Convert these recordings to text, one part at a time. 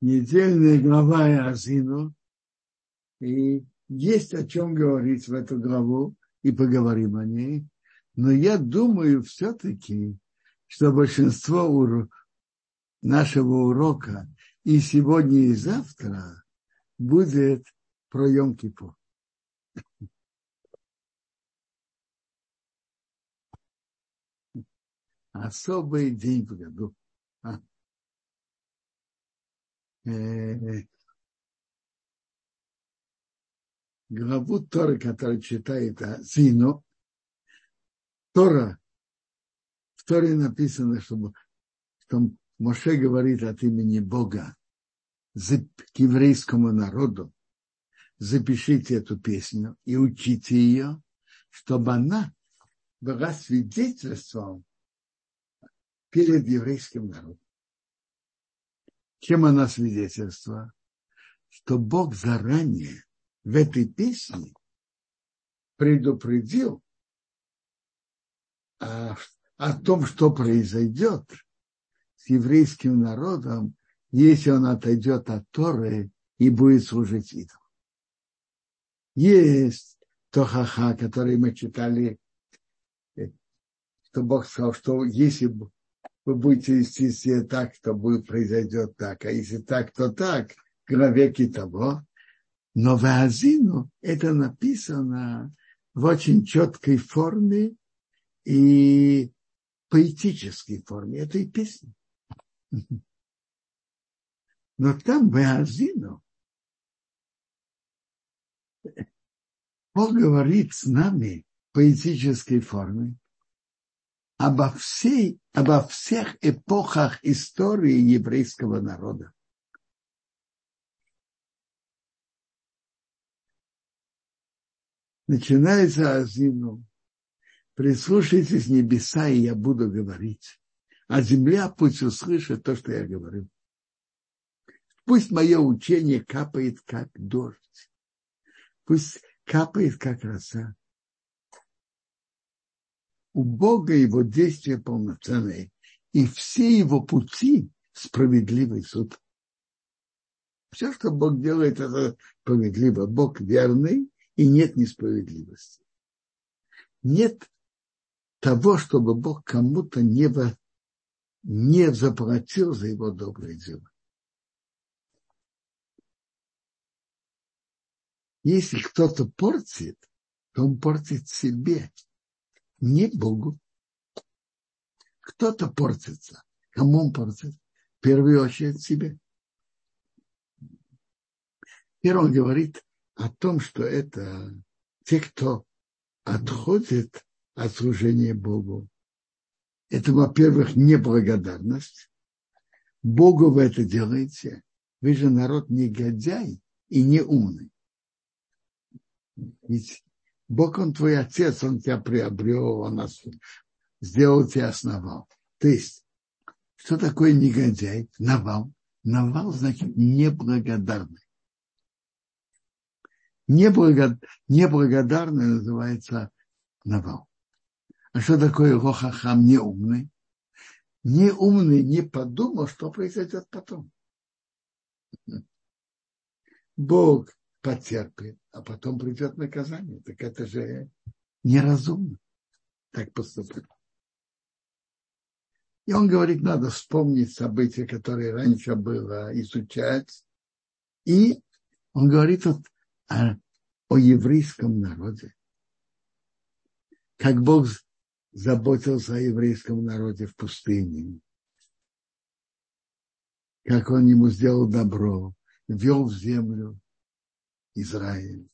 недельная глава Азину. И есть о чем говорить в эту главу, и поговорим о ней. Но я думаю все-таки, что большинство нашего урока и сегодня, и завтра будет про Йом-Кипур. Особый день в году. А? Э, главу Торы, которую читает Зину, Тора, в Торе написано, что, что Моше говорит от имени Бога к еврейскому народу, запишите эту песню и учите ее, чтобы она была свидетельством перед еврейским народом. Чем она свидетельство? Что Бог заранее в этой песне предупредил о, о том, что произойдет с еврейским народом, если он отойдет от Торы и будет служить идолам. Есть Тохаха, который мы читали, э, что Бог сказал, что если вы будете вести себя так, то будет произойдет так, а если так, то так, веки того. Но в Азину это написано в очень четкой форме и поэтической форме этой песни. Но там в Азину Бог говорит с нами поэтической форме обо, всей, обо всех эпохах истории еврейского народа. Начинается Азину. Прислушайтесь небеса, и я буду говорить. А земля пусть услышит то, что я говорю. Пусть мое учение капает, как дождь. Пусть капает, как роса. У Бога его действия полноценные, и все его пути справедливый суд. Все, что Бог делает, это справедливо. Бог верный, и нет несправедливости. Нет того, чтобы Бог кому-то не, не заплатил за его доброе дело. Если кто-то портит, то он портит себе, не Богу. Кто-то портится. Кому он портит? В первую очередь себе. Теперь он говорит о том, что это те, кто отходит от служения Богу. Это, во-первых, неблагодарность. Богу вы это делаете. Вы же народ негодяй и не умный. Ведь Бог, Он твой отец, Он тебя приобрел, Он нас сделал тебя основал. То есть, что такое негодяй? Навал. Навал значит неблагодарный. Неблагод... Неблагодарный называется навал. А что такое лохахам неумный? Неумный не подумал, что произойдет потом. Бог потерпит, а потом придет наказание. Так это же неразумно так поступать. И он говорит, надо вспомнить события, которые раньше было, изучать. И он говорит вот о, о еврейском народе. Как Бог заботился о еврейском народе в пустыне. Как он ему сделал добро, ввел в землю, Израиль.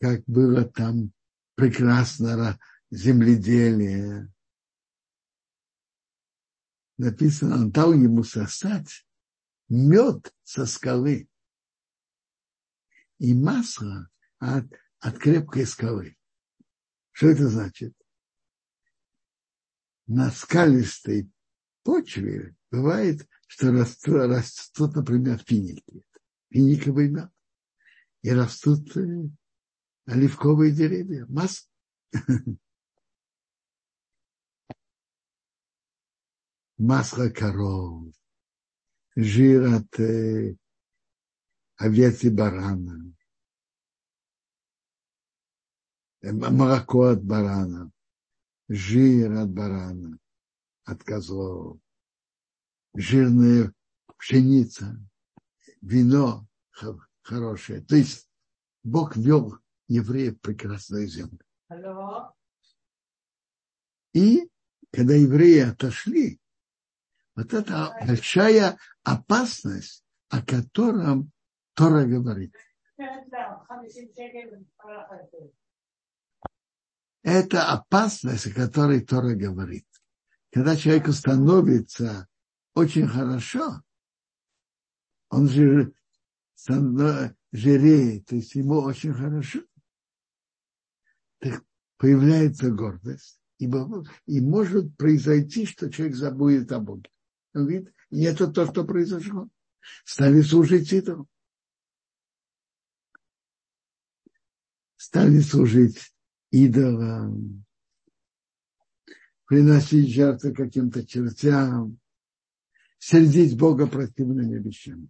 Как было там прекрасно земледелие. Написано, он дал ему сосать мед со скалы и масло от, от крепкой скалы. Что это значит? На скалистой почве бывает, что растут, растут например, финики финиковый мед. И растут э, оливковые деревья. Масса. Масло коров. жир от э, овец и барана, э, молоко от барана, жир от барана, от козлов, жирная пшеница, вино хорошее. То есть Бог вел евреев в прекрасную землю. И когда евреи отошли, вот это большая опасность, о котором Тора говорит. Это опасность, о которой Тора говорит. Когда человеку становится очень хорошо, он же жиреет, то есть ему очень хорошо, так появляется гордость, и, и может произойти, что человек забудет о Боге. Он говорит, и это то, что произошло. Стали служить идолам. Стали служить идолам, приносить жертвы каким-то чертям, сердить Бога противными вещами.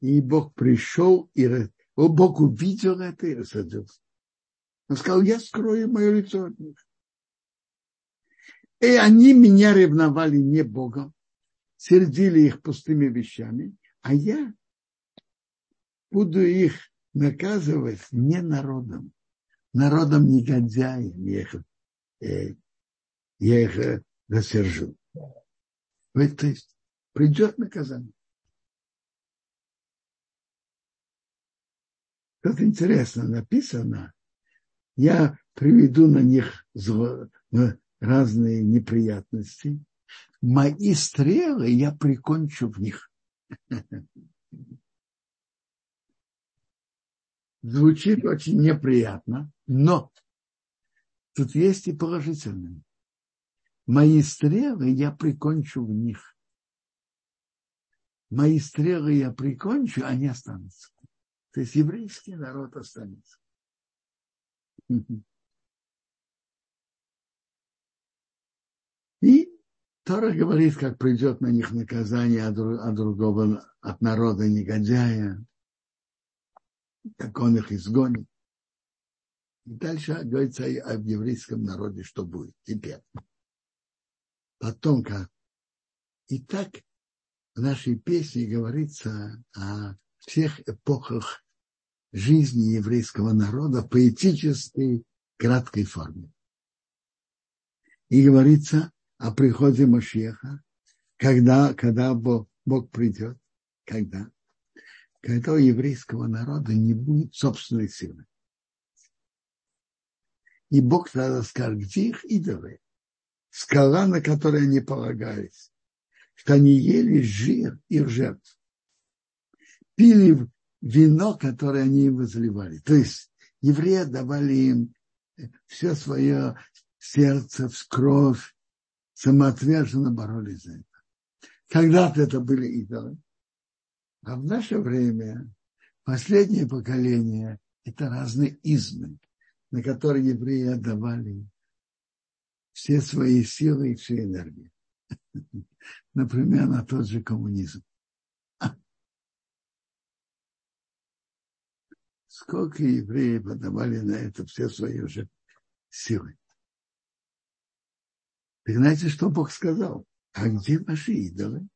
И Бог пришел, и Бог увидел это и рассадился. Он сказал, я скрою мое лицо от них. И они меня ревновали не Богом, сердили их пустыми вещами, а я буду их наказывать не народом, народом негодяем я их, э, я их э, рассержу. То есть придет наказание. Тут интересно написано, я приведу на них разные неприятности. Мои стрелы я прикончу в них. Звучит очень неприятно, но тут есть и положительное. Мои стрелы я прикончу в них. Мои стрелы я прикончу, они останутся. То есть еврейский народ останется. И Тора говорит, как придет на них наказание от, другого, от народа негодяя, как он их изгонит. И дальше говорится о еврейском народе, что будет теперь. Потом как. И так в нашей песне говорится о всех эпохах жизни еврейского народа в поэтической краткой форме. И говорится о приходе Машеха, когда, когда Бог, Бог придет, когда, когда у еврейского народа не будет собственной силы. И Бог тогда скажет, где их идолы? Скала, на которой они полагались, что они ели жир их жертв, пили вино, которое они им возливали. То есть евреи давали им все свое сердце, кровь, самоотверженно боролись за это. Когда-то это были идолы. А в наше время последнее поколение – это разные измы, на которые евреи отдавали все свои силы и всю энергию. Например, на тот же коммунизм. Сколько евреев отдавали на это все свои уже силы. Так знаете, что Бог сказал? А где ваши идолы?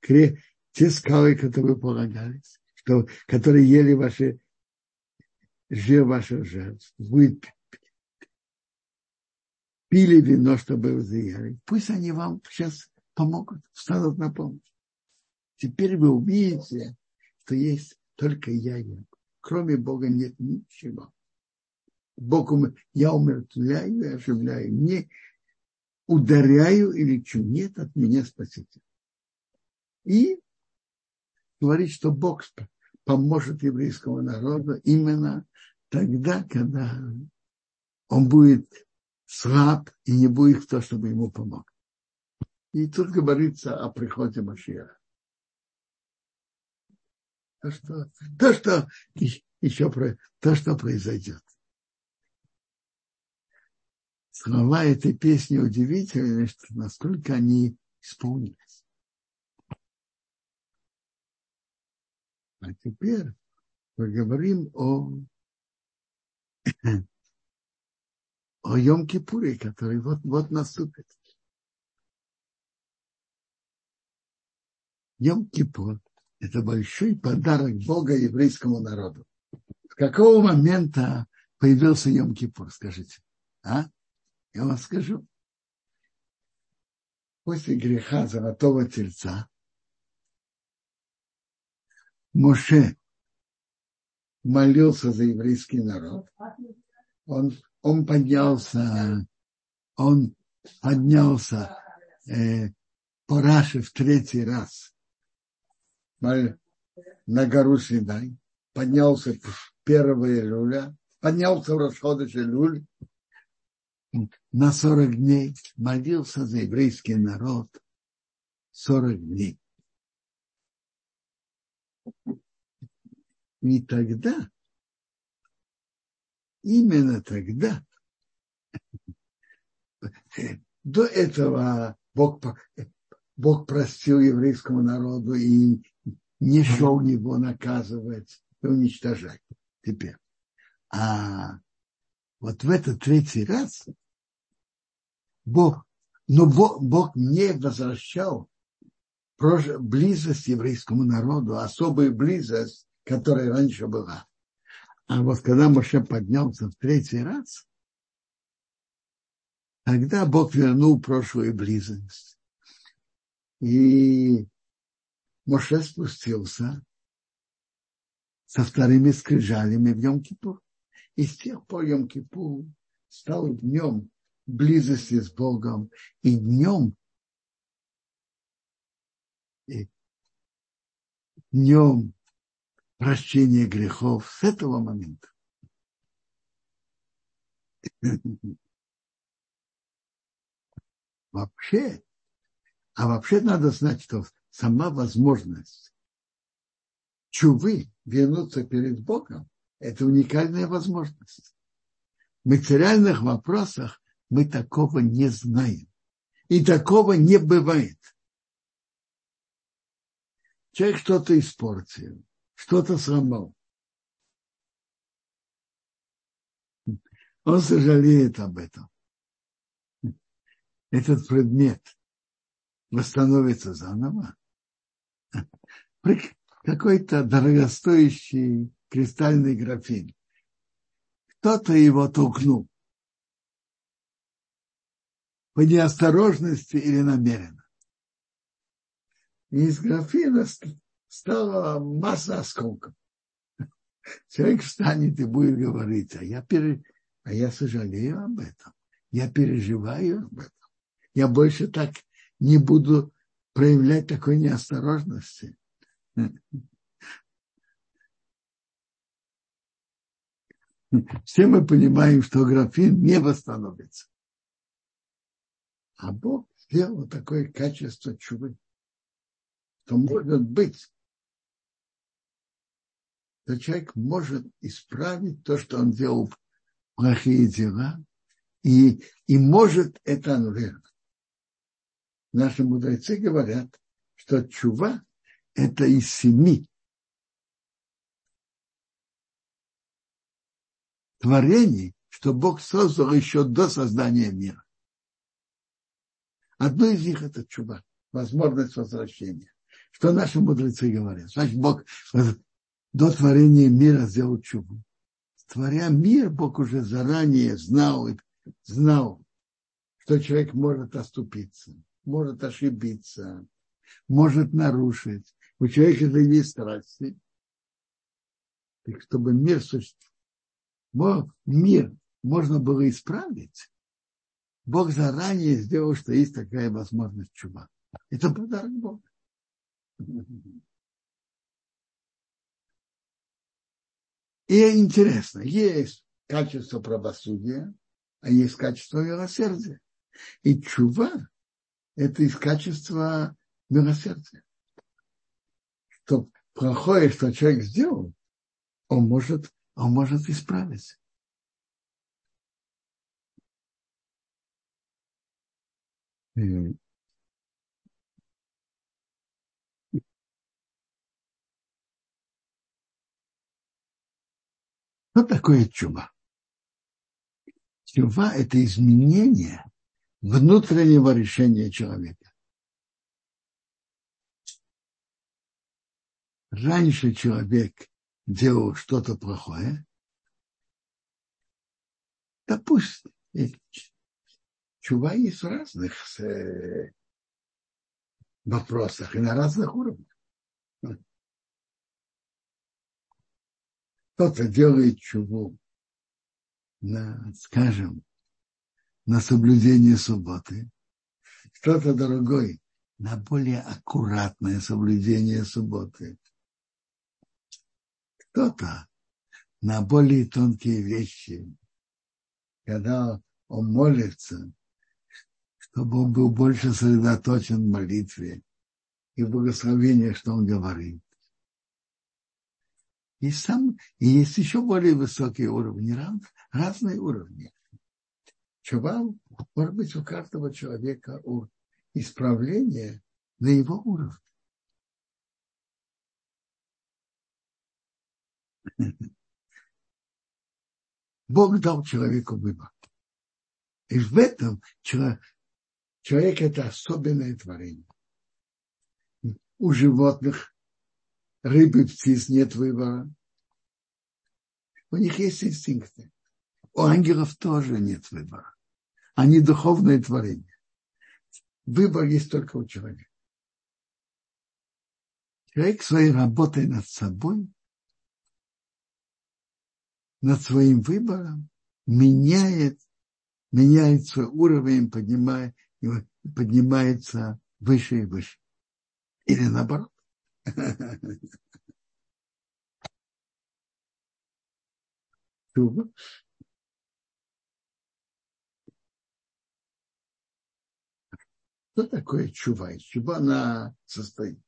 Те скалы, которые полагались, что, которые ели ваши жир ваших жертв, вы пили вино, чтобы вы заели. Пусть они вам сейчас помогут, встанут на помощь. Теперь вы увидите, что есть только я, я. Кроме Бога нет ничего. Бог, я умертвляю и оживляю. Не ударяю и лечу. Нет от меня спасителя. И говорит, что Бог поможет еврейскому народу именно тогда, когда он будет слаб и не будет кто, чтобы ему помог. И тут говорится о приходе Машиаха то, что, то, что еще про, то, что произойдет. слова этой песни удивительны, что насколько они исполнились. А теперь поговорим о, о Йом-Кипуре, который вот-вот наступит. Йом-Кипур – это большой подарок Бога еврейскому народу. С какого момента появился Йом-Кипур, скажите? А? Я вам скажу. После греха золотого тельца Моше молился за еврейский народ. Он, он поднялся, он поднялся э, по Раше в третий раз на гору Синай, поднялся в первого июля, поднялся в расходыш Илюль, на 40 дней молился за еврейский народ 40 дней. И тогда, именно тогда, до этого Бог, Бог простил еврейскому народу и не шел его наказывать и уничтожать теперь. А вот в этот третий раз Бог, но Бог, Бог не возвращал близость еврейскому народу, особую близость, которая раньше была. А вот когда Моше поднялся в третий раз, тогда Бог вернул прошлую близость. И Моше спустился со вторыми скрижалями в Йом-Кипур. И с тех пор Йом-Кипур стал днем близости с Богом и днем, и днем прощения грехов с этого момента. Вообще, а вообще надо знать, что сама возможность чувы вернуться перед Богом – это уникальная возможность. В материальных вопросах мы такого не знаем. И такого не бывает. Человек что-то испортил, что-то сломал. Он сожалеет об этом. Этот предмет восстановится заново. Какой-то дорогостоящий кристальный графин. Кто-то его толкнул по неосторожности или намеренно. И из графина стала масса осколков. Человек встанет и будет говорить, а я, пере... а я сожалею об этом, я переживаю об этом. Я больше так не буду проявлять такой неосторожности. Все мы понимаем, что графин не восстановится. А Бог сделал такое качество чувы, что может быть, что человек может исправить то, что он делал плохие дела, и, и может это аннулировать. Наши мудрецы говорят, что чува – это из семи творений, что Бог создал еще до создания мира. Одно из них это чуба, возможность возвращения. Что наши мудрецы говорят? Значит, Бог до творения мира сделал чубу. Творя мир, Бог уже заранее знал, знал, что человек может оступиться, может ошибиться, может нарушить. У человека это есть страсти. Так чтобы мир, мир можно было исправить, Бог заранее сделал, что есть такая возможность чуба. Это подарок Бога. И интересно, есть качество правосудия, а есть качество милосердия. И чува – это из качества милосердия. Что плохое, что человек сделал, он может, он может исправить. Что такое чуба? Чува – это изменение внутреннего решения человека. Раньше человек делал что-то плохое, да пусть чува есть в разных э, вопросах и на разных уровнях. Кто-то делает чуву на, скажем, на соблюдение субботы, кто-то другой на более аккуратное соблюдение субботы, кто-то на более тонкие вещи, когда он молится, чтобы он был больше сосредоточен в молитве и в благословении, что он говорит. И, сам, и есть еще более высокие уровни, разные уровни. Чува может быть у каждого человека у исправления на его уровне. Бог дал человеку выбор. И в этом человек, это особенное творение. У животных, рыбы, птиц нет выбора. У них есть инстинкты. У ангелов тоже нет выбора. Они духовное творение. Выбор есть только у человека. Человек своей работой над собой, над своим выбором, меняет, меняет свой уровень, поднимая, поднимается выше и выше. Или наоборот. Что такое чува? Из чува она состоит.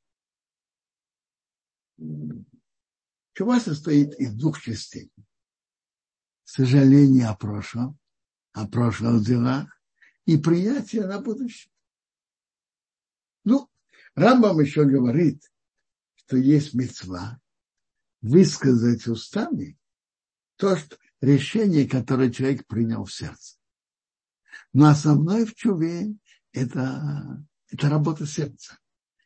Чува состоит из двух частей. Сожаление о прошлом, о прошлых делах и приятие на будущее. Ну, Рамбам еще говорит, что есть мецва высказать устами то, что решение, которое человек принял в сердце. Но основное в чуве это, это работа сердца.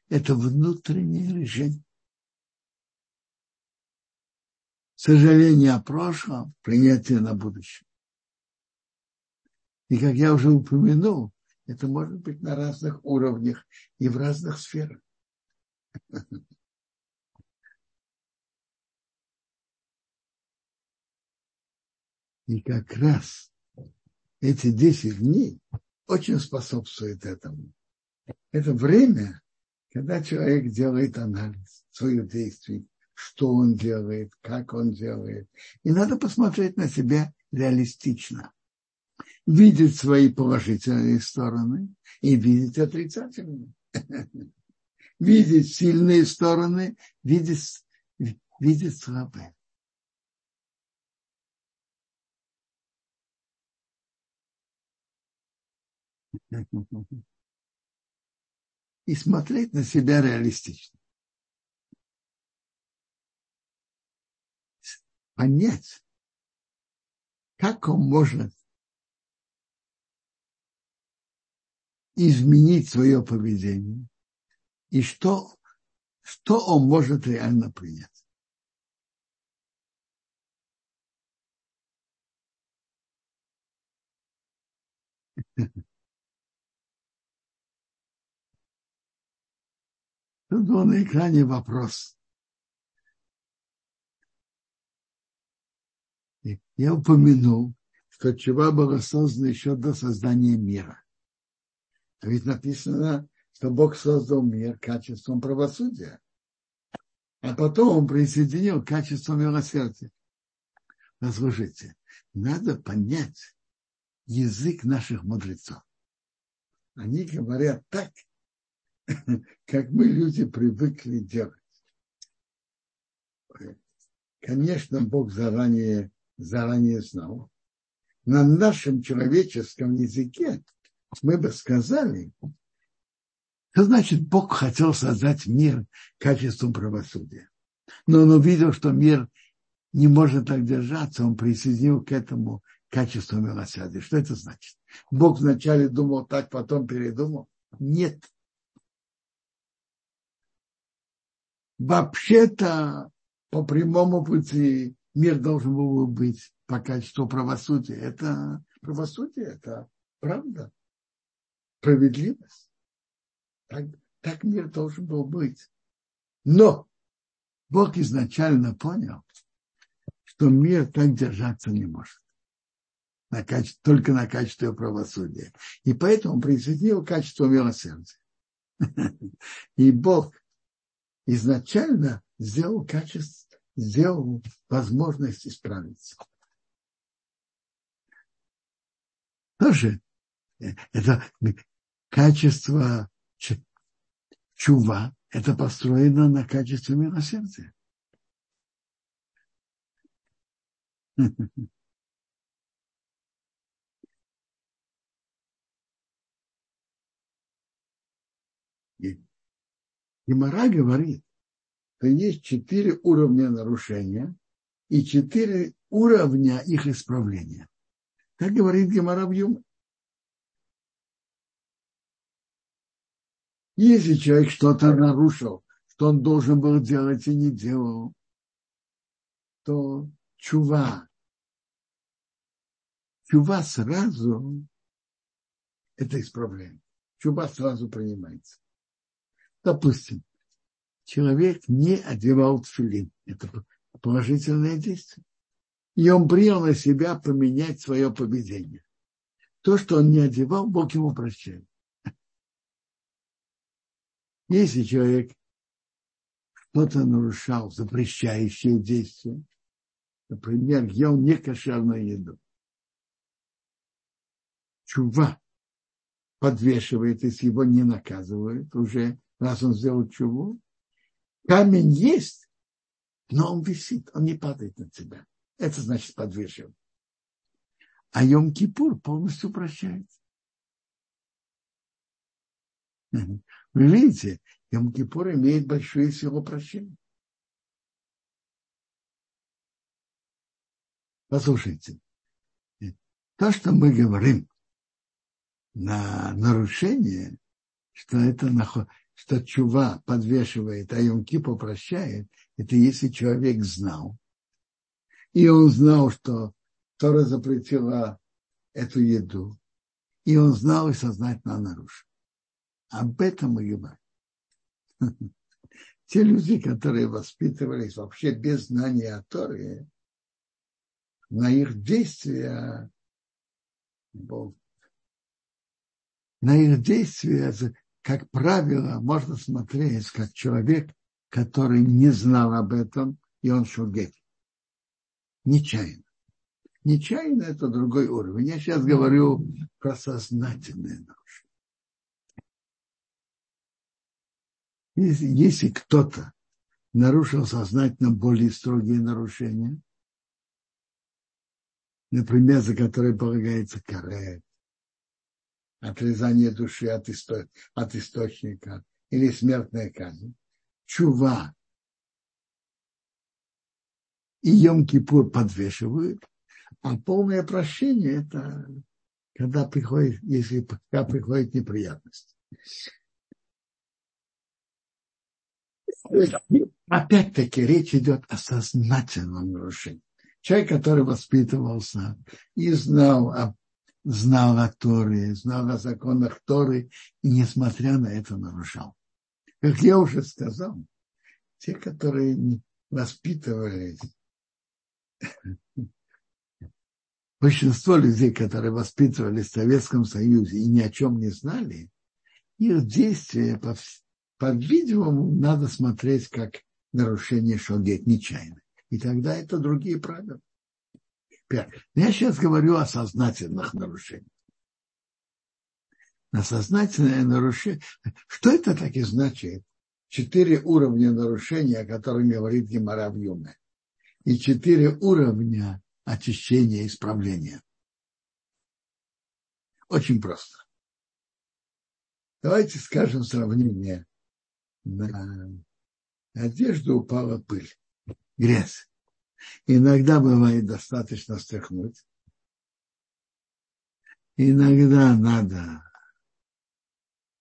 Это внутреннее решение. Сожаление о прошлом, принятие на будущее. И как я уже упомянул, это может быть на разных уровнях и в разных сферах. И как раз эти 10 дней очень способствует этому. Это время, когда человек делает анализ своих действий, что он делает, как он делает. И надо посмотреть на себя реалистично. Видеть свои положительные стороны и видеть отрицательные. Видеть сильные стороны, видеть, слабые. И смотреть на себя реалистично. Понять, как он может изменить свое поведение и что, что он может реально принять. Тут был на экране вопрос. Я упомянул, что чува была создана еще до создания мира. А ведь написано, что Бог создал мир качеством правосудия. А потом он присоединил качество милосердия. Послушайте, надо понять язык наших мудрецов. Они говорят так, как мы люди привыкли делать. Конечно, Бог заранее, заранее знал. На нашем человеческом языке мы бы сказали, значит Бог хотел создать мир качеством правосудия. Но он увидел, что мир не может так держаться, он присоединил к этому качество милосердия. Что это значит? Бог вначале думал так, потом передумал? Нет. Вообще-то по прямому пути мир должен был быть по качеству правосудия. Это правосудие, это правда, справедливость. Так, так мир должен был быть. Но Бог изначально понял, что мир так держаться не может. На качество, только на качестве правосудия. И поэтому присоединил качество милосердия. И Бог изначально сделал качество, сделал возможность исправиться. Тоже э, это качество чува, это построено на качестве милосердия. Гимара говорит, что есть четыре уровня нарушения и четыре уровня их исправления. Так говорит Юме. Если человек что-то нарушил, что он должен был делать и не делал, то чува, чува сразу это исправление. Чува сразу принимается. Допустим, человек не одевал тфилин. Это положительное действие. И он принял на себя поменять свое поведение. То, что он не одевал, Бог ему прощает. Если человек что-то нарушал, запрещающее действие, например, ел некошерную еду, чува подвешивает, если его не наказывают, уже раз он сделал чуву, камень есть, но он висит, он не падает на тебя. Это значит подвешивает. А Йом-Кипур полностью прощается. Вы видите, Йом-Кипур имеет большую силу прощения. Послушайте, то, что мы говорим на нарушение, что это что чува подвешивает, а Йом-Кипур прощает, это если человек знал, и он знал, что Тора запретила эту еду, и он знал и сознательно нарушил. Об этом мы говорим. Те люди, которые воспитывались вообще без знания о Торе, на их действия на их действия, как правило, можно смотреть как человек, который не знал об этом, и он шугет. Нечаянно. Нечаянно это другой уровень. Я сейчас говорю про сознательное нарушение. Если, если кто-то нарушил сознательно более строгие нарушения, например, за которые полагается карет, отрезание души от, исто... от источника или смертная казнь, чува и Йом-Кипур подвешивают, а полное прощение – это когда приходит, если когда приходит неприятность. Опять-таки речь идет о сознательном нарушении. Человек, который воспитывался и знал о, знал о Торе, знал о законах Торы, и несмотря на это нарушал. Как я уже сказал, те, которые воспитывались, большинство людей, которые воспитывались в Советском Союзе и ни о чем не знали, их действия, по-видимому, надо смотреть как нарушение шогет нечаянно. И тогда это другие правила. Я сейчас говорю о сознательных нарушениях. На сознательное нарушение. Что это так и значит? Четыре уровня нарушения, о которых говорит Гемара в Юме. И четыре уровня очищения и исправления. Очень просто. Давайте скажем сравнение. На одежду упала пыль, грязь. Иногда бывает достаточно стряхнуть. Иногда надо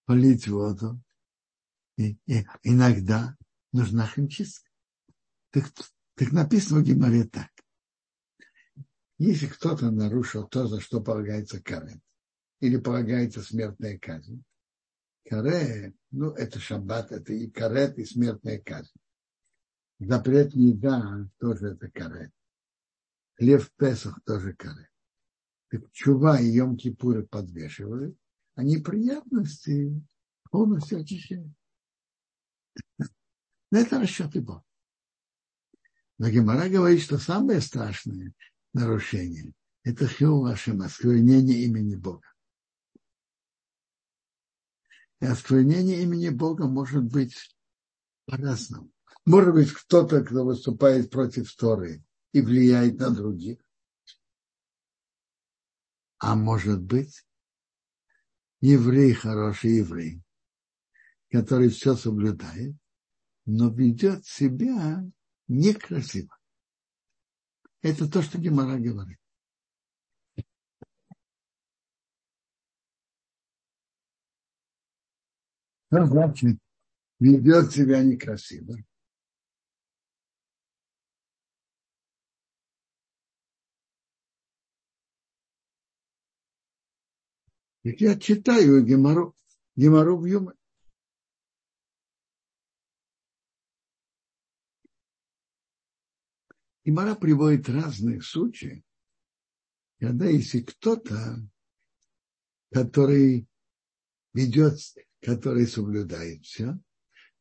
полить воду. И, и иногда нужна химчистка. Так, так написано в Гимаре так. Если кто-то нарушил то, за что полагается карет, или полагается смертная казнь, каре, ну, это шаббат, это и карет, и смертная казнь. Запрет не да, тоже это карет. Хлеб в Песах тоже карет. Так чува и Йом-Кипуры подвешивают, а неприятности полностью очищают. Но это расчеты Бога. Но Гемора говорит, что самое страшное нарушение – это хил вашим осквернение имени Бога. И осквернение имени Бога может быть по-разному. Может быть, кто-то, кто выступает против Торы и влияет на других. А может быть, еврей, хороший еврей, который все соблюдает, но ведет себя некрасиво. Это то, что Гемора говорит. Что значит ведет себя некрасиво? Я читаю Гемору, Гемору в Юморе. И Мара приводит разные случаи, когда если кто-то, который ведет, который соблюдает все,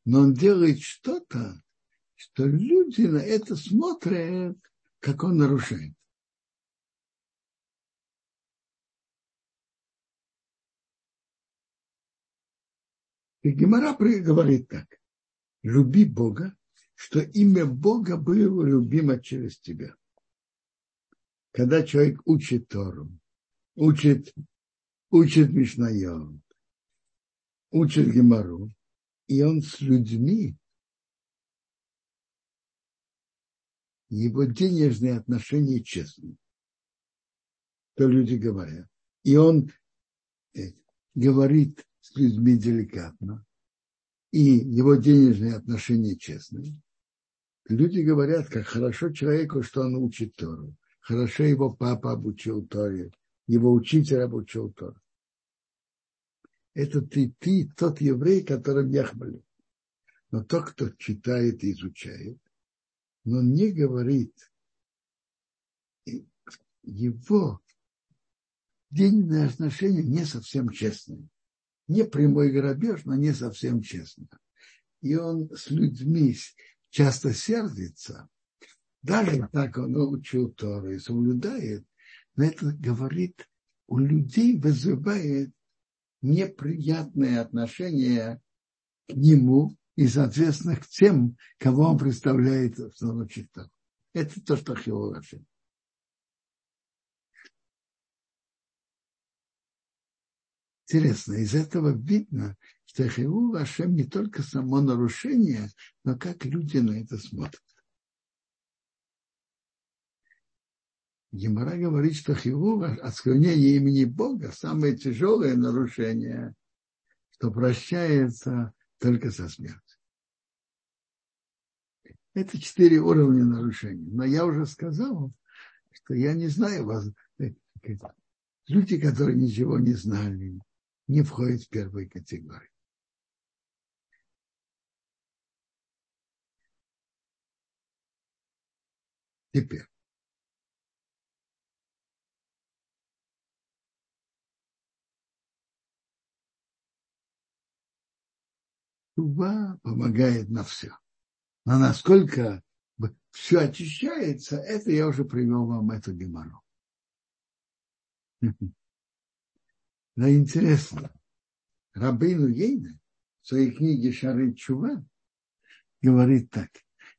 но он делает что-то, что люди на это смотрят, как он нарушает. И Гемора говорит так. Люби Бога что имя Бога было любимо через тебя. Когда человек учит Тору, учит, учит Мишнайот, учит Гемару, и он с людьми, его денежные отношения честны. То люди говорят. И он э, говорит с людьми деликатно, и его денежные отношения честные, люди говорят, как хорошо человеку, что он учит Тору. Хорошо его папа обучил Торе, его учитель обучил Тору. Это ты, ты тот еврей, которым я хвалю. Но тот, кто читает и изучает, но не говорит, его денежные отношения не совсем честные не прямой грабеж, но не совсем честно. И он с людьми часто сердится. Даже так он учил Тору и соблюдает, но это говорит, у людей вызывает неприятное отношение к нему и, соответственно, к тем, кого он представляет в читал. Это то, что Хилу Интересно, из этого видно, что Хилу Вашем не только само нарушение, но как люди на это смотрят. Гемора говорит, что Хилу, осквернение имени Бога, самое тяжелое нарушение, что прощается только со смертью. Это четыре уровня нарушений. Но я уже сказал, что я не знаю вас. Люди, которые ничего не знали, не входит в первую категорию. Теперь. Туба помогает на все. Но насколько все очищается, это я уже привел вам эту геморрой. Но интересно, Рабейну Ейна в своей книге Шары Чува говорит так,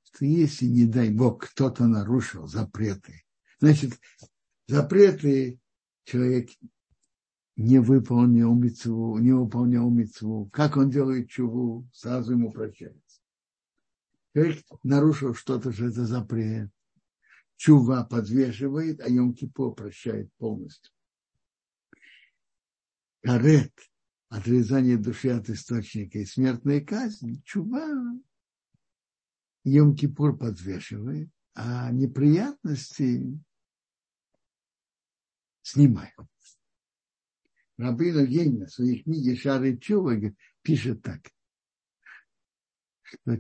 что если, не дай Бог, кто-то нарушил запреты, значит, запреты человек не выполнил мецву, не выполнял мецву, как он делает чуву, сразу ему прощается. Человек нарушил что-то, что это запрет. Чува подвешивает, а Йом-Кипур прощает полностью. Карет, отрезание души от источника и смертная казнь, чува, Йом-Кипур подвешивает, а неприятности снимают. Рабину Гейна в своей книге Шары Чува пишет так, что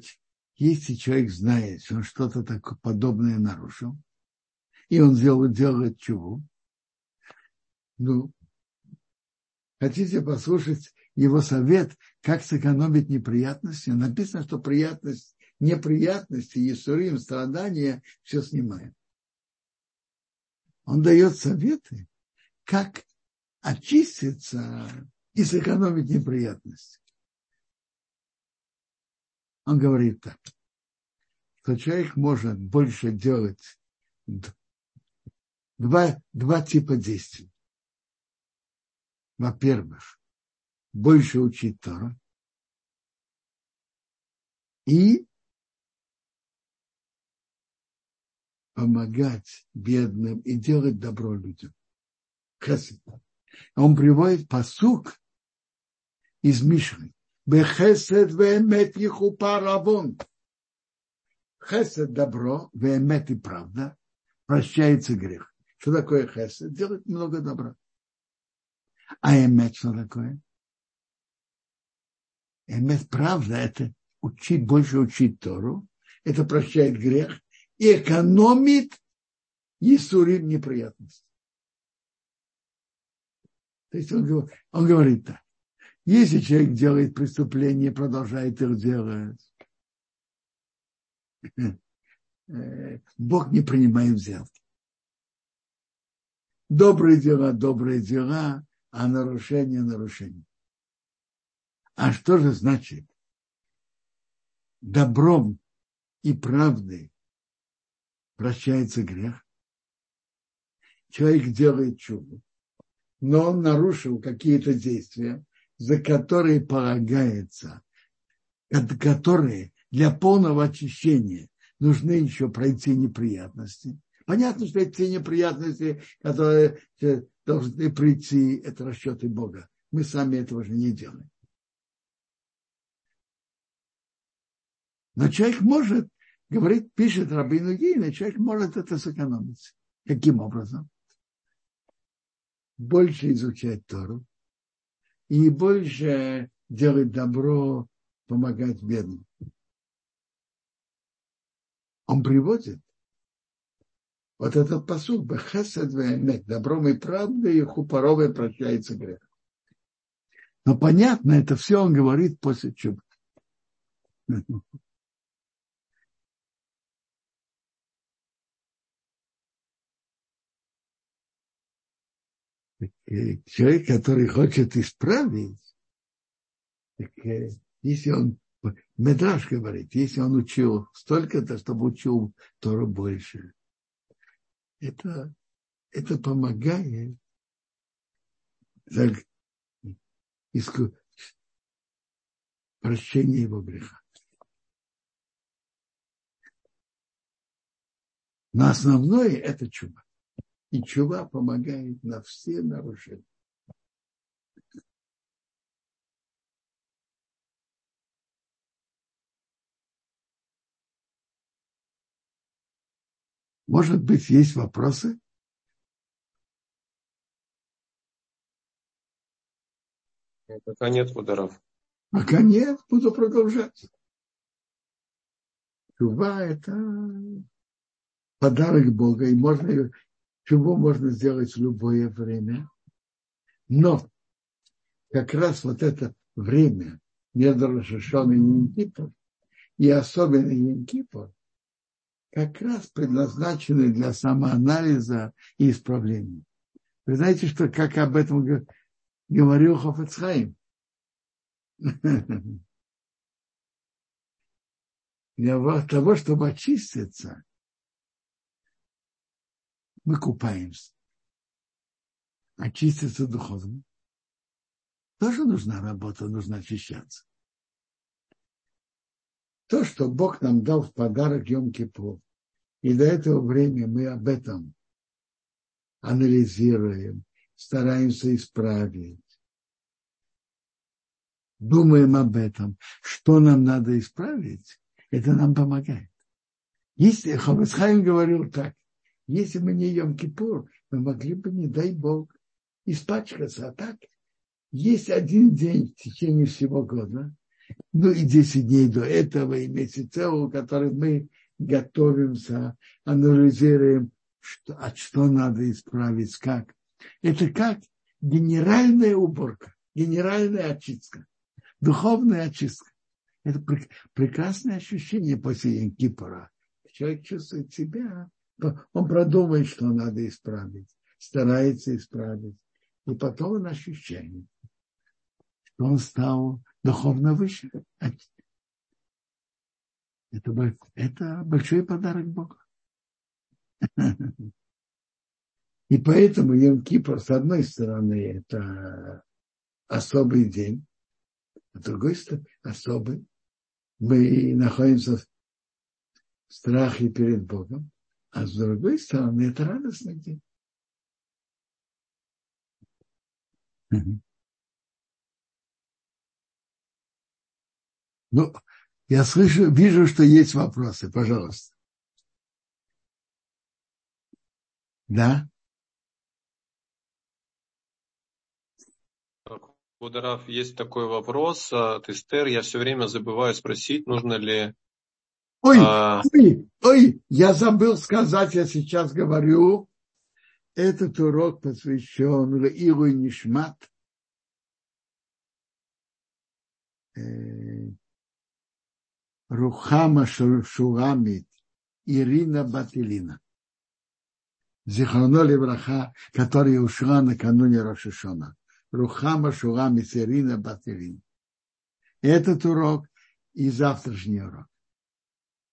если человек знает, что он что-то такое подобное нарушил, и он делает, делает чего, ну, хотите послушать его совет, как сэкономить неприятности? Написано, что приятность, неприятности, есурим, страдания все снимаем. Он дает советы, как очиститься и сэкономить неприятности. Он говорит так, что человек может больше делать два, два типа действий. Во-первых, больше учить Тору и помогать бедным и делать добро людям. Хесед. Он приводит посук из Мишры. Бехесед веемет паравон. Хесед – добро, веемет и правда, прощается грех. Что такое хесед? Делать много добра. А эмет что такое? Эмет правда – это учить, больше учить Тору, это прощает грех и экономит Исурим неприятности. То есть он, он говорит так. Если человек делает преступление, продолжает их делать, Бог не принимает взятки. Добрые дела, добрые дела, а нарушение, нарушение. А что же значит добром и правдой прощается грех? Человек делает чудо но он нарушил какие-то действия, за которые полагается, которые для полного очищения нужны еще пройти неприятности. Понятно, что эти неприятности, которые должны прийти, это расчеты Бога. Мы сами этого же не делаем. Но человек может, говорит, пишет Рабину Гейна, человек может это сэкономить. Каким образом? больше изучать Тору и больше делать добро, помогать бедным. Он приводит вот этот посуд, бехесед добром и правдой, хупоровой прощается грех. Но понятно, это все он говорит после чуб. человек, который хочет исправить, так, э, если он, Медраж говорит, если он учил столько-то, чтобы учил Тору больше, это, это помогает иску, прощение его греха. Но основное это чуба. И чува помогает на все нарушения. Может быть, есть вопросы? Пока нет, Мударов. Пока нет, буду продолжать. Чува – это подарок Бога, и можно чего можно сделать в любое время. Но как раз вот это время между Рошашон и Янкипор, и особенно Янкипор, как раз предназначены для самоанализа и исправления. Вы знаете, что как об этом говорил Хофецхайм? Для того, чтобы очиститься, мы купаемся. Очиститься духовно. Тоже нужна работа, нужно очищаться. То, что Бог нам дал в подарок Йом-Кипур, и до этого времени мы об этом анализируем, стараемся исправить, думаем об этом, что нам надо исправить, это нам помогает. Если Ховецхайм говорил так, если мы не ем кипур, мы могли бы, не дай Бог, испачкаться. А так, есть один день в течение всего года, ну и 10 дней до этого, и месяцев, в которых мы готовимся, анализируем, что, а что надо исправить, как. Это как генеральная уборка, генеральная очистка, духовная очистка. Это прекрасное ощущение после Янкипора. Человек чувствует себя, он продумает, что надо исправить, старается исправить. И потом он ощущает, что он стал духовно выше. Это, это большой подарок Бога. И поэтому Йом Кипр, с одной стороны, это особый день, а с другой стороны, особый. Мы находимся в страхе перед Богом, а с другой стороны, это радостный день. Ну, я слышу, вижу, что есть вопросы. Пожалуйста. Да? Бударов, есть такой вопрос от Эстер. Я все время забываю спросить, нужно ли... Ой, а... ой, ой, я забыл сказать, я сейчас говорю. Этот урок посвящен Илу Нишмат. Рухама Шурамит, Ирина Батилина. Зихроно Левраха, которая ушла накануне Рошишона. Рухама Шурамит, Ирина Батилина. Этот урок и завтрашний урок.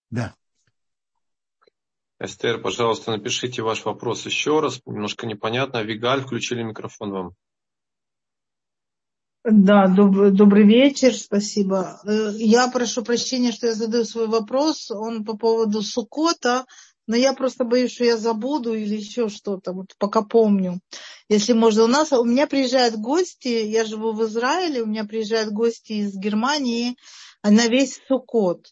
Да. Эстер, пожалуйста, напишите ваш вопрос еще раз. Немножко непонятно. Вигаль, включили микрофон вам. Да, добрый, добрый вечер, спасибо. Э, я прошу прощения, что я задаю свой вопрос. Он по поводу Сукота, но я просто боюсь, что я забуду или еще что-то, вот пока помню. Если можно, у нас, у меня приезжают гости, я живу в Израиле, у меня приезжают гости из Германии на весь Сукот.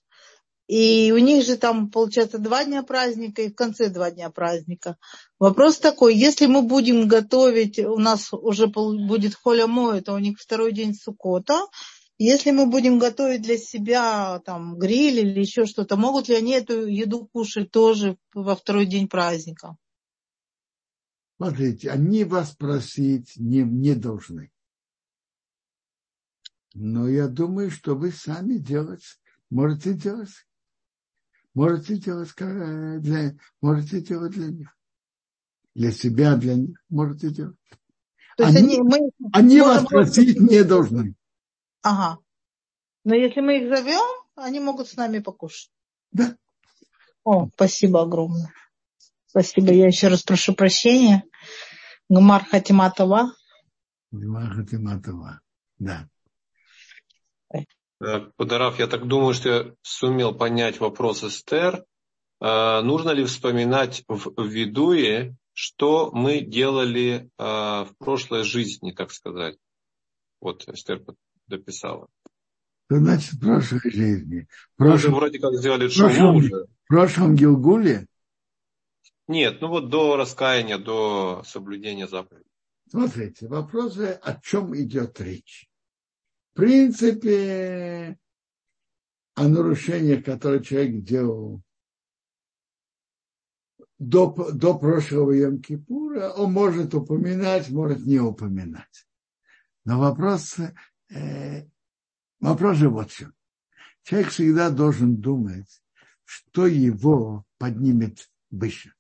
И у них же там, получается, два дня праздника и в конце два дня праздника. Вопрос такой, если мы будем готовить, у нас уже будет холя мой, то у них второй день сукота, если мы будем готовить для себя там гриль или еще что-то, могут ли они эту еду кушать тоже во второй день праздника? Смотрите, они вас просить не, не должны. Но я думаю, что вы сами делать, можете делать можете делать для, можете делать для них. Для себя, для них можете делать. То есть они, они, мы, они вас просить не должны. Ага. Но если мы их зовем, они могут с нами покушать. Да. О, спасибо огромное. Спасибо. Я еще раз прошу прощения. Гмар Хатиматова. Гмар Хатиматова. Да. Подарав, я так думаю, что я сумел понять вопрос Эстер. А, нужно ли вспоминать в Видуе, что мы делали а, в прошлой жизни, так сказать? Вот Эстер дописала. Что значит в прошлой жизни? В прошлом, вроде как сделали шуму уже. В прошлом Гилгуле? Нет, ну вот до раскаяния, до соблюдения заповедей. Смотрите, вопрос, о чем идет речь. Принципе, о нарушениях, которые человек делал до, до прошлого Йом-Кипура, он может упоминать, может не упоминать. Но вопрос, э, вопрос же вот в чем. Человек всегда должен думать, что его поднимет выше.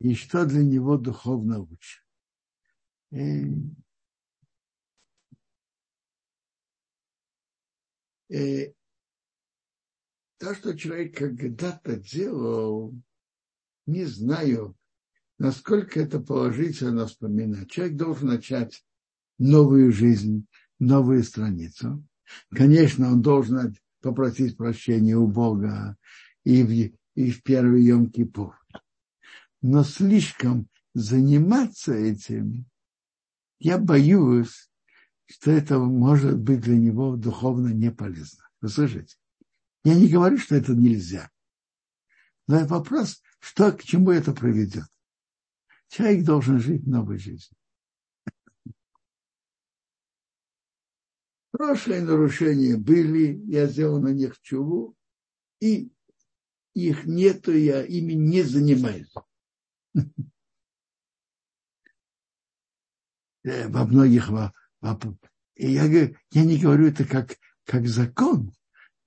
И что для него духовно лучше. И, и то, что человек когда-то делал, не знаю, насколько это положительно вспоминать. Человек должен начать новую жизнь, новую страницу. Конечно, он должен попросить прощения у Бога и в, и в первый Йом Кипур. Но слишком заниматься этим, я боюсь, что это может быть для него духовно не полезно. Вы слышите? Я не говорю, что это нельзя. Но вопрос, что, к чему это приведет. Человек должен жить новой жизнью. Прошлые нарушения были, я сделал на них чуву, и их нету, я ими не занимаюсь. Э, во многих вопросах. И я, я не говорю это как, как закон,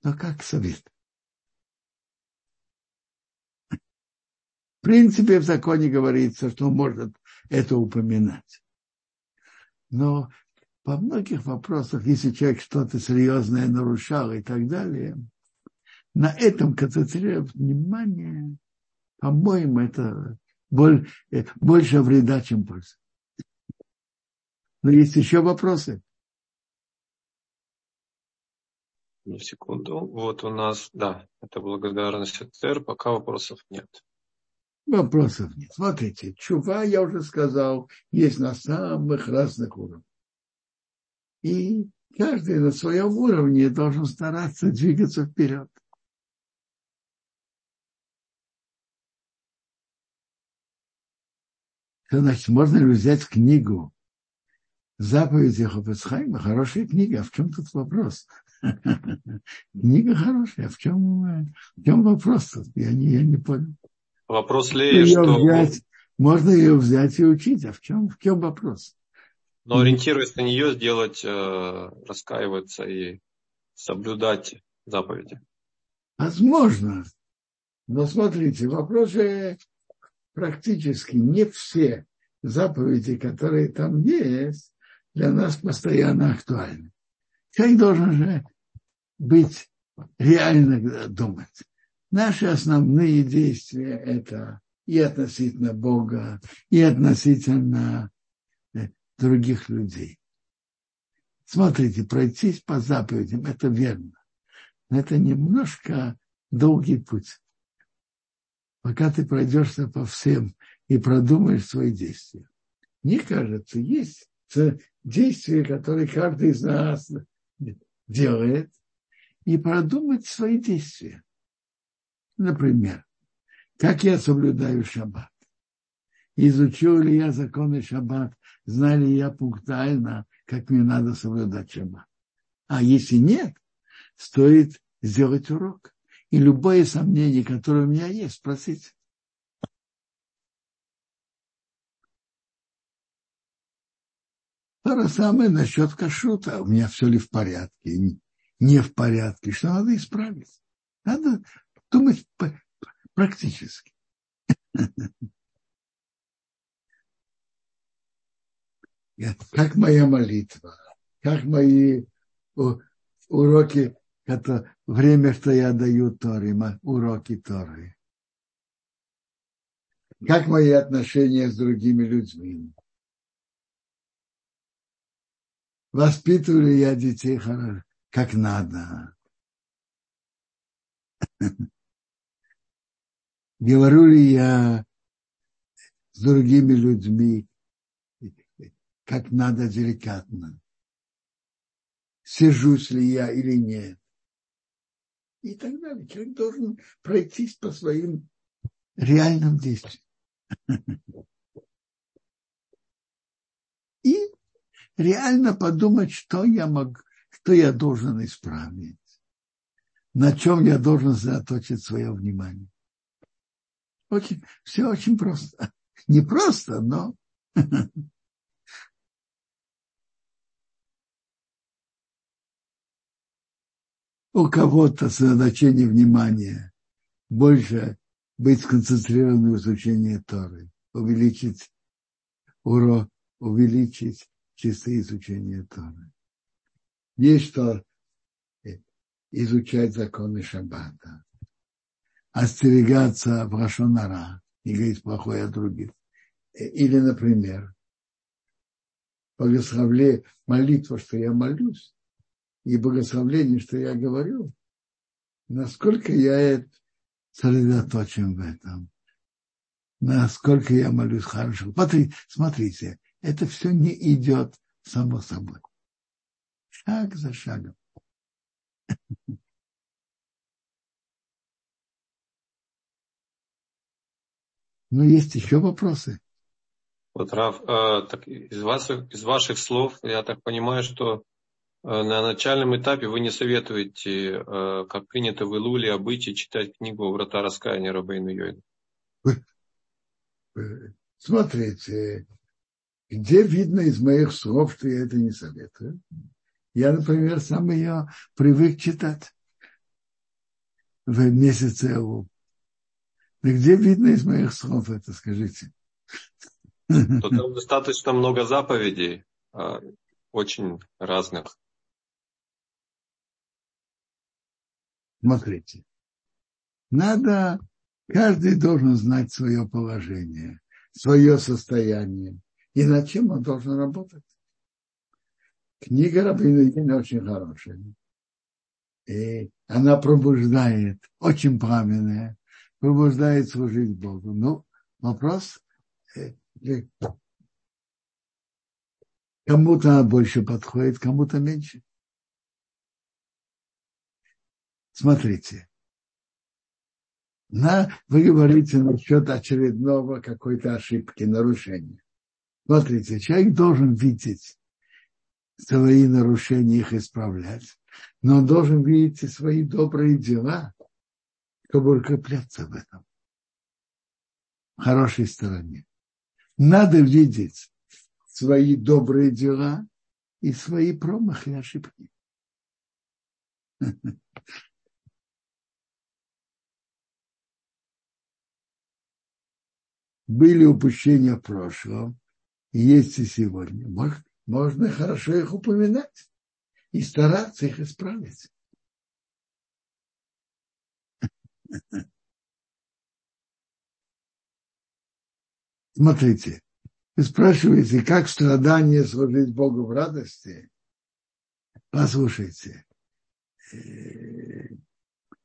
но как совет. В принципе, в законе говорится, что он может это упоминать. Но по многих вопросах, если человек что-то серьезное нарушал и так далее, на этом концентрировать внимание, по-моему, это э, больше вреда, чем пользы. Но есть еще вопросы. На секунду. Вот у нас, да, это благодарность ТР, пока вопросов нет. Вопросов нет. Смотрите, чува, я уже сказал, есть на самых разных уровнях. И каждый на своем уровне должен стараться двигаться вперед. Что значит, можно ли взять книгу заповеди Хофецхайма? Хорошая книга, а в чем тут вопрос? Книга хорошая, а в чем, в чем вопрос? Я не, я не понял. Вопрос ли, что... Взять, можно ее взять и учить, а в чем, в чем вопрос? Но ориентируясь на нее, сделать, э, раскаиваться и соблюдать заповеди. Возможно. Но смотрите, вопрос же практически не все заповеди, которые там есть, для нас постоянно актуальны. Человек должен же быть реально думать. Наши основные действия – это и относительно Бога, и относительно э, других людей. Смотрите, пройтись по заповедям – это верно. Но это немножко долгий путь. Пока ты пройдешься по всем и продумаешь свои действия. Мне кажется, есть действия, которые каждый из нас делает, и продумать свои действия. Например, как я соблюдаю шаббат? Изучил ли я законы шаббат? Знаю ли я пунктуально, как мне надо соблюдать шаббат? А если нет, стоит сделать урок. И любое сомнение, которое у меня есть, спросить. То же самое насчет кашута. У меня все ли в порядке? Не в порядке. Что надо исправить? Надо думать практически. Как моя молитва, как мои уроки, это время, что я даю Торе, уроки Торы. Как мои отношения с другими людьми. Воспитываю ли я детей как надо. Говорю ли я с другими людьми, как надо деликатно? Сижусь ли я или нет? И так далее. Человек должен пройтись по своим реальным действиям. И реально подумать, что я могу, что я должен исправить, на чем я должен заточить свое внимание. Очень, все очень просто. Не просто, но у кого-то сосредоточение внимания больше быть сконцентрированным в изучении Торы, увеличить урок, увеличить чистое изучение Торы. Есть что изучать законы Шаббата остерегаться Брашонара, не говорить плохое о других, Или, например, благословление, молитва, что я молюсь, и благословление, что я говорю, насколько я сосредоточен в этом, насколько я молюсь хорошо. Смотрите, смотрите, это все не идет само собой. Шаг за шагом. Но есть еще вопросы. Вот, Раф, э, так из, вас, из ваших слов я так понимаю, что э, на начальном этапе вы не советуете, э, как принято в Илуле, обычай читать книгу «Врата раскаяния» Рабейну Йойна. Смотрите, где видно из моих слов, что я это не советую? Я, например, сам ее привык читать в месяце Элу. где видно из моих слов это, скажите? то там достаточно много заповедей, а, очень разных. Смотрите, надо, каждый должен знать свое положение, свое состояние и над чем он должен работать. Книга Рабина очень хорошая. И она пробуждает, очень пламенная, пробуждает служить Богу. Ну, вопрос, э, Кому-то она больше подходит, кому-то меньше. Смотрите. На, вы говорите насчет очередного какой-то ошибки, нарушения. Смотрите, человек должен видеть свои нарушения, их исправлять, но он должен видеть и свои добрые дела, чтобы укрепляться в этом. В хорошей стороне. Надо видеть свои добрые дела и свои промахи и ошибки. Были упущения в прошлом, есть и сегодня. Можно, можно хорошо их упоминать и стараться их исправить. Смотрите, вы спрашиваете, как страдание служить Богу в радости? Послушайте, э,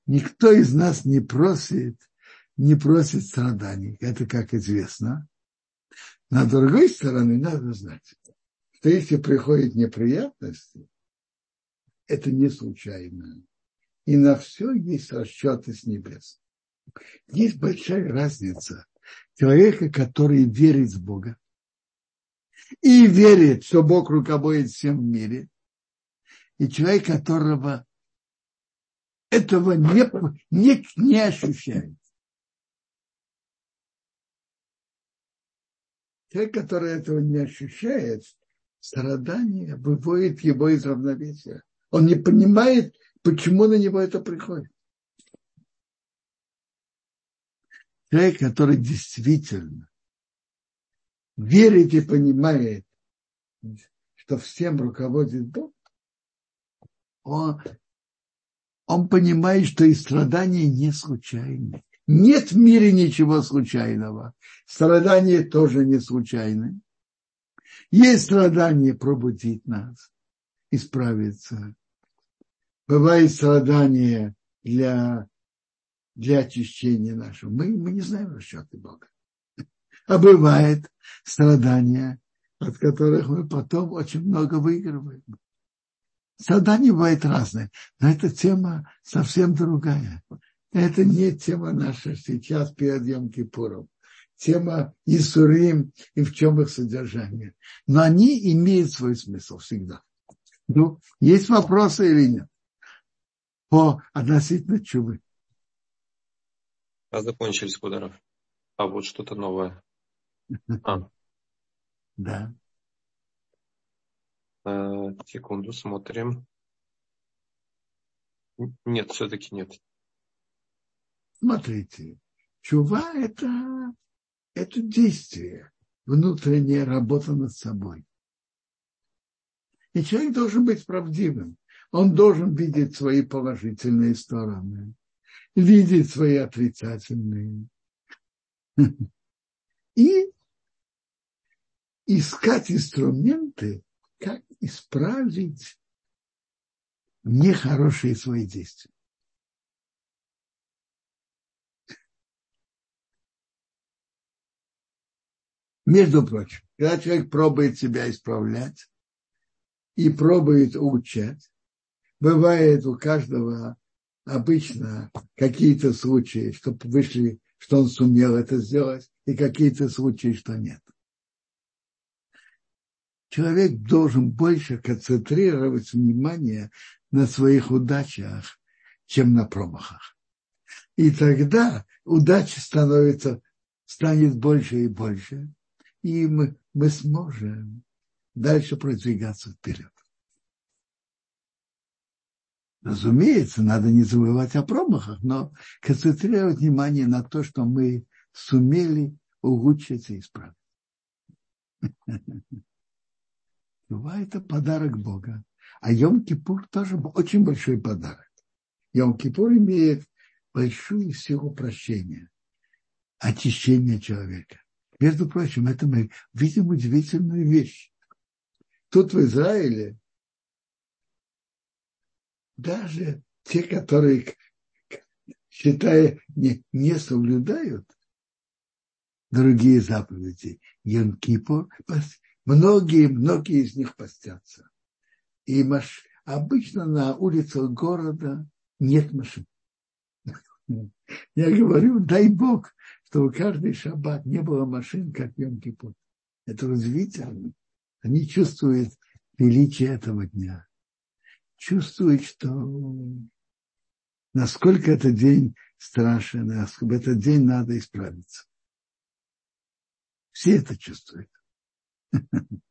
никто из нас не просит, не просит страданий. Это как известно. На другой стороне надо знать, что если приходят неприятности, это не случайно. И на все есть расчеты с небес. Есть большая разница человека, который верит в Бога и верит, что Бог руководит всем в мире, и человек, которого этого не, не, не ощущает. Человек, который этого не ощущает, страдание выводит его из равновесия. Он не понимает, почему на него это приходит. человек, который действительно верит и понимает, что всем руководит Бог, он, он понимает, что и страдания не случайны. Нет в мире ничего случайного. Страдания тоже не случайны. Есть страдание пробудить нас, исправиться. Бывает страдание для для очищения нашего. Мы, мы не знаем расчеты Бога. А бывает страдания, от которых мы потом очень много выигрываем. Страдания бывают разные, но эта тема совсем другая. Это не тема наша сейчас перед Йом Кипуром. Тема Исурим и в чем их содержание. Но они имеют свой смысл всегда. Ну, есть вопросы или нет? По относительно чубы. А закончились подарок. А вот что-то новое. А. Да. Э, секунду, смотрим. Нет, все-таки нет. Смотрите, чува это, это действие, внутренняя работа над собой. И человек должен быть правдивым. Он должен видеть свои положительные стороны видеть свои отрицательные. И искать инструменты, как исправить нехорошие свои действия. Между прочим, когда человек пробует себя исправлять и пробует улучшать, бывает у каждого обычно какие-то случаи, что вышли, что он сумел это сделать, и какие-то случаи, что нет. Человек должен больше концентрировать внимание на своих удачах, чем на промахах. И тогда удача становится, станет больше и больше, и мы, мы сможем дальше продвигаться вперед. Разумеется, надо не забывать о промахах, но концентрировать внимание на то, что мы сумели улучшить и исправить. Бывает это подарок Бога. А Йом-Кипур тоже очень большой подарок. Йом-Кипур имеет большую силу прощения, очищения человека. Между прочим, это мы видим удивительную вещь. Тут в Израиле даже те, которые, считая, не, не соблюдают другие заповеди, Йом-Кипур, многие, многие из них постятся. И маш... обычно на улицах города нет машин. Я говорю, дай Бог, чтобы каждый шаббат не было машин, как Йом Кипур. Это удивительно. Они чувствуют величие этого дня. Чувствуют, что насколько этот день страшен, насколько этот день надо исправиться. Все это чувствуют.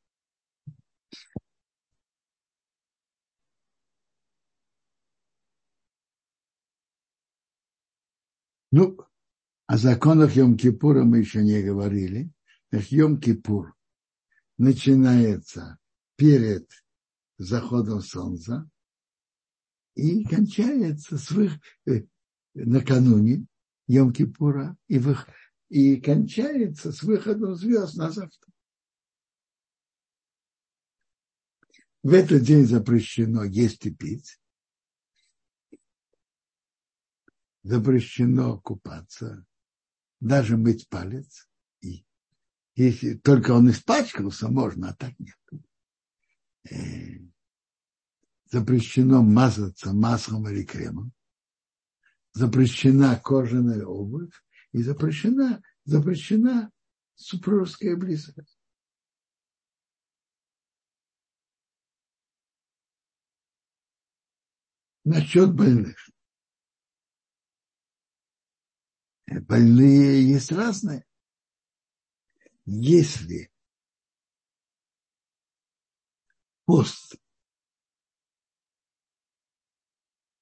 Ну, о законах Йом-Кипура мы еще не говорили. Йом-Кипур начинается перед заходом солнца и кончается с вых... Э, накануне Йом-Кипура и, вы... и кончается с выходом звезд на завтра. В этот день запрещено есть и пить. Запрещено купаться даже мыть палец. И если только он испачкался, можно, а так нет. Э, запрещено мазаться маслом или кремом. Запрещена кожаная обувь и запрещена, запрещена супружеская близость. Насчет больных. Больные есть разные. Если пост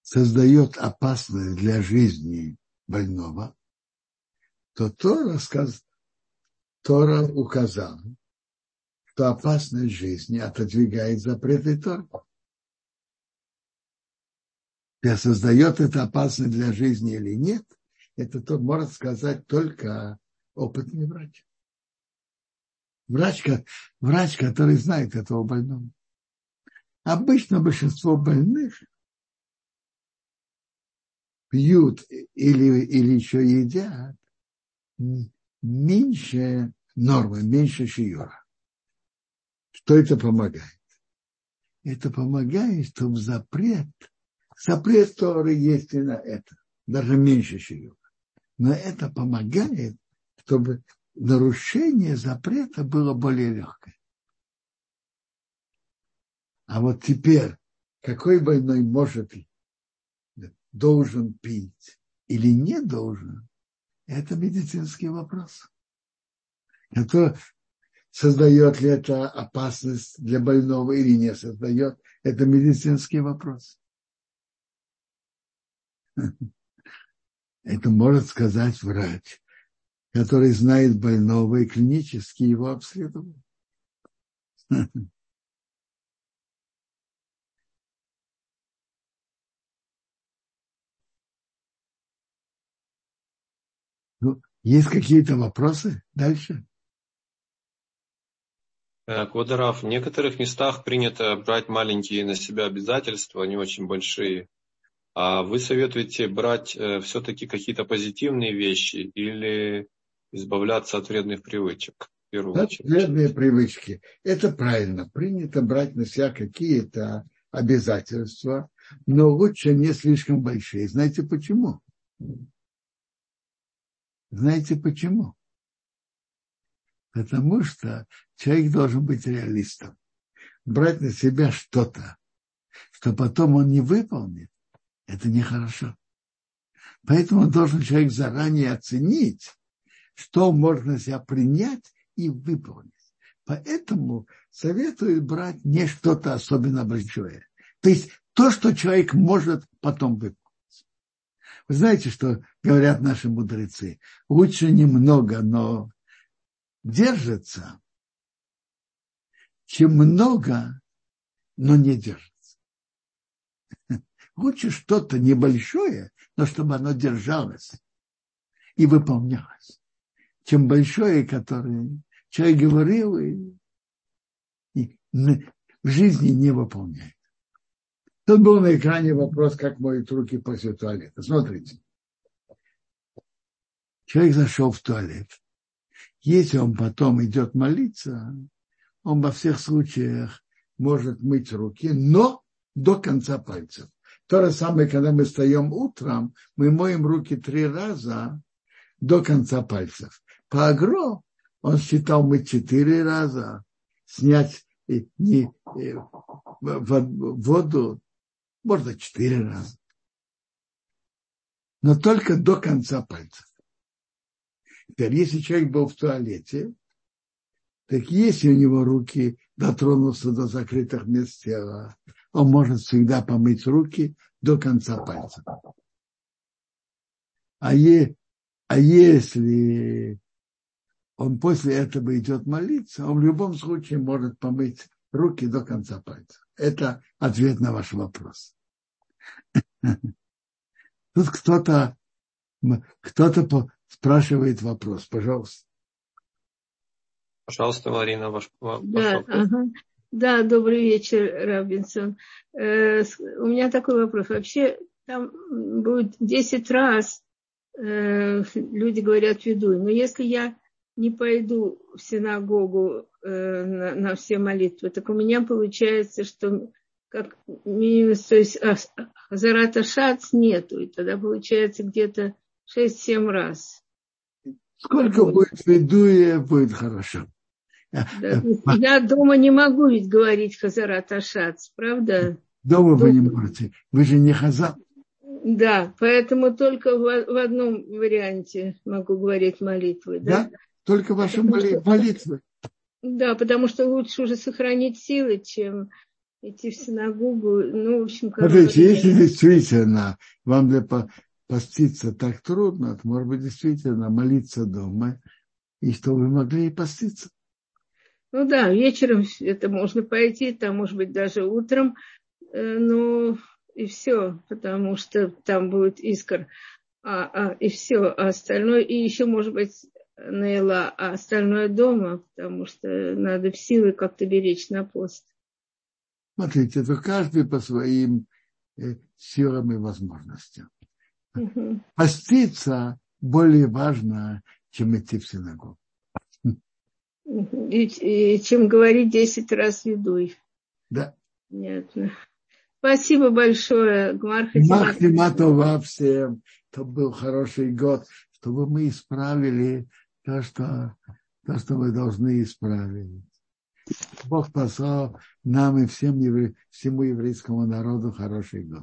создает опасность для жизни больного, то Тора, сказ... Тора указала, что опасность жизни отодвигает запреты Торы. Создает это опасность для жизни или нет – это то может сказать только опытный врач. Врач, врач, который знает этого больного. Обычно большинство больных пьют или, или еще едят меньше нормы, меньше шиюра. Что это помогает? Это помогает, чтобы запрет, запрет, который есть и на это, даже меньше шиюра но это помогает, чтобы нарушение запрета было более легкое. А вот теперь, какой больной может, должен пить или не должен, это медицинский вопрос. Это создает ли это опасность для больного или не создает, это медицинский вопрос. Это может сказать врач, который знает больного и клинически его обследовал. Ну, есть какие-то вопросы дальше? Квадорав, в некоторых местах принято брать маленькие на себя обязательства, они очень большие. А вы советуете брать э, все-таки какие-то позитивные вещи или избавляться от вредных привычек? Вредные привычки. Это правильно. Принято брать на себя какие-то обязательства, но лучше не слишком большие. Знаете почему? Знаете почему? Потому что человек должен быть реалистом. Брать на себя что-то, что потом он не выполнит, это нехорошо. Поэтому должен человек заранее оценить, что можно себя принять и выполнить. Поэтому советую брать не что-то особенно большое. То есть то, что человек может потом выполнить. Вы знаете, что говорят наши мудрецы? Лучше немного, но держится, чем много, но не держится. Лучше что-то небольшое, но чтобы оно держалось и выполнялось, чем большое, которое человек говорил и, и в жизни не выполняет. Тут был на экране вопрос, как моют руки после туалета. Смотрите. Человек зашел в туалет. Если он потом идет молиться, он во всех случаях может мыть руки, но до конца пальцев. То же самое, когда мы встаем утром, мы моем руки три раза до конца пальцев. По агро он считал мы четыре раза, снять не, воду можно четыре раза. Но только до конца пальцев. Теперь, если человек был в туалете, так если у него руки дотронутся до закрытых мест тела, он может всегда помыть руки до конца пальца. А, е, а если он после этого идет молиться, он в любом случае может помыть руки до конца пальца. Это ответ на ваш вопрос. Тут кто-то кто-то спрашивает вопрос. Пожалуйста. Пожалуйста, Марина, ваш, ваш да, вопрос. Ага. Да, добрый вечер, Робинсон. Э, у меня такой вопрос. Вообще, там будет 10 раз э, люди говорят веду. Но если я не пойду в синагогу э, на, на все молитвы, так у меня получается, что как минимум, то есть а, Зарата Шац нету, и тогда получается где-то 6-7 раз. Сколько будет ведуя, будет хорошо. Да, я дома не могу ведь говорить Хазарат Ашац, правда? Дома, дома вы не можете. Вы же не Хазар. Да, поэтому только в, в одном варианте могу говорить молитвы. Да, да? только ваши моли, молитвы. Да, потому что лучше уже сохранить силы, чем идти в синагогу. Ну, в общем, Смотрите, если действительно вам для поститься так трудно, то, может быть, действительно молиться дома, и что вы могли и поститься. Ну да, вечером это можно пойти, там, может быть, даже утром, э, ну и все, потому что там будет искр, а, а, и все, а остальное, и еще, может быть, Нейла, а остальное дома, потому что надо в силы как-то беречь на пост. Смотрите, это каждый по своим э, силам и возможностям. Угу. Поститься более важно, чем идти в синагогу. И, и чем говорить 10 раз ведуй. Да. Понятно. Спасибо большое, Гмар Махтиматова всем. Это был хороший год, чтобы мы исправили то, что, то, что мы должны исправить. Бог послал нам и всем, всему еврейскому народу хороший год.